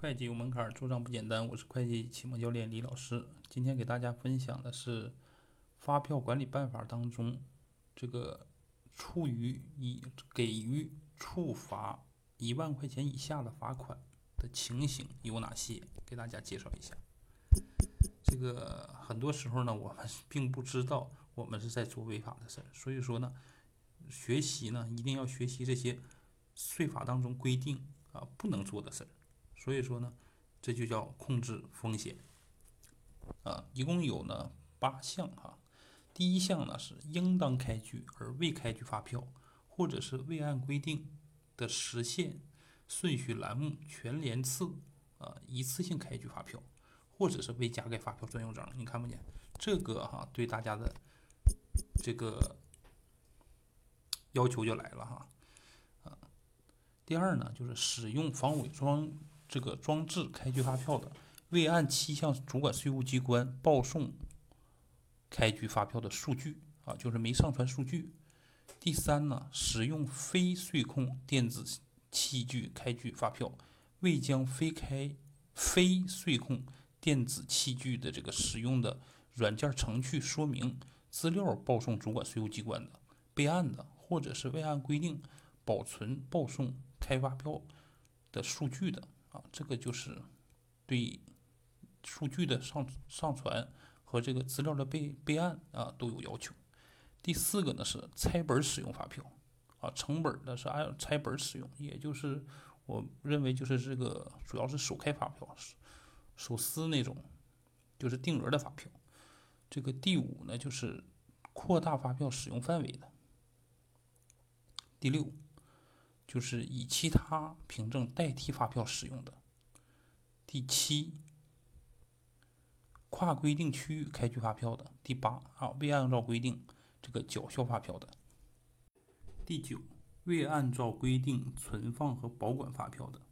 会计有门槛，做账不简单。我是会计启蒙教练李老师，今天给大家分享的是发票管理办法当中这个处于以给予处罚一万块钱以下的罚款的情形有哪些，给大家介绍一下。这个很多时候呢，我们并不知道我们是在做违法的事儿，所以说呢，学习呢一定要学习这些税法当中规定啊不能做的事儿。所以说呢，这就叫控制风险啊，一共有呢八项哈。第一项呢是应当开具而未开具发票，或者是未按规定的时限、顺序栏目全连次啊一次性开具发票，或者是未加盖发票专用章。你看不见这个哈，对大家的这个要求就来了哈啊。第二呢就是使用防伪装。这个装置开具发票的，未按期向主管税务机关报送开具发票的数据啊，就是没上传数据。第三呢，使用非税控电子器具开具发票，未将非开非税控电子器具的这个使用的软件程序说明资料报送主管税务机关的备案的，或者是未按规定保存报送开发票的数据的。这个就是对数据的上上传和这个资料的备备案啊都有要求。第四个呢是拆本使用发票啊，成本的是按拆本使用，也就是我认为就是这个主要是首开发票、手撕那种，就是定额的发票。这个第五呢就是扩大发票使用范围的。第六。就是以其他凭证代替发票使用的。第七，跨规定区域开具发票的。第八啊，未按照规定这个缴销发票的。第九，未按照规定存放和保管发票的。